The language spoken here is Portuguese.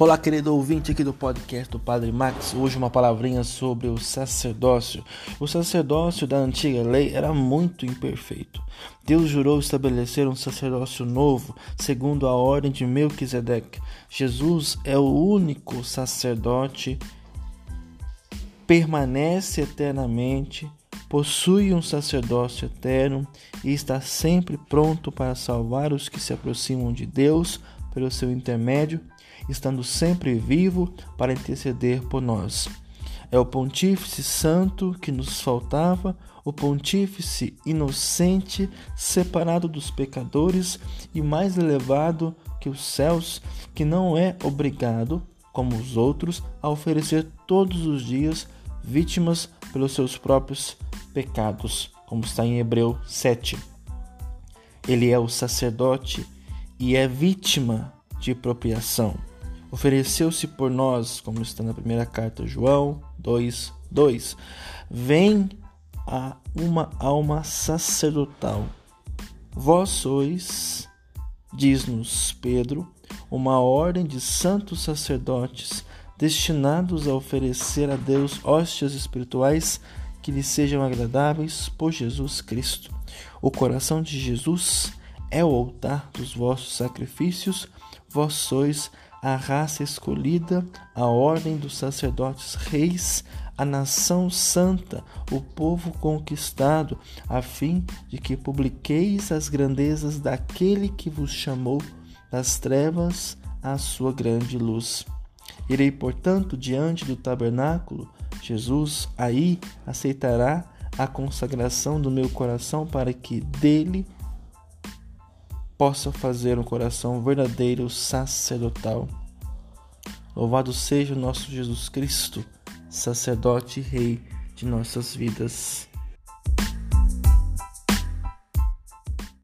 Olá, querido ouvinte aqui do podcast do Padre Max. Hoje uma palavrinha sobre o sacerdócio. O sacerdócio da antiga lei era muito imperfeito. Deus jurou estabelecer um sacerdócio novo, segundo a ordem de Melquisedeque. Jesus é o único sacerdote, permanece eternamente, possui um sacerdócio eterno e está sempre pronto para salvar os que se aproximam de Deus pelo seu intermédio estando sempre vivo para interceder por nós. É o Pontífice Santo que nos faltava, o Pontífice inocente, separado dos pecadores e mais elevado que os céus, que não é obrigado, como os outros, a oferecer todos os dias vítimas pelos seus próprios pecados, como está em Hebreu 7. Ele é o sacerdote e é vítima de propriação ofereceu-se por nós, como está na primeira carta João 2, 2. Vem a uma alma sacerdotal. Vós sois, diz-nos Pedro, uma ordem de santos sacerdotes destinados a oferecer a Deus hóstias espirituais que lhe sejam agradáveis por Jesus Cristo. O coração de Jesus é o altar dos vossos sacrifícios, vós sois a raça escolhida, a ordem dos sacerdotes reis, a nação santa, o povo conquistado, a fim de que publiqueis as grandezas daquele que vos chamou das trevas à sua grande luz. Irei, portanto, diante do tabernáculo, Jesus aí aceitará a consagração do meu coração para que dele possa fazer um coração verdadeiro sacerdotal. Louvado seja o nosso Jesus Cristo, sacerdote e rei de nossas vidas.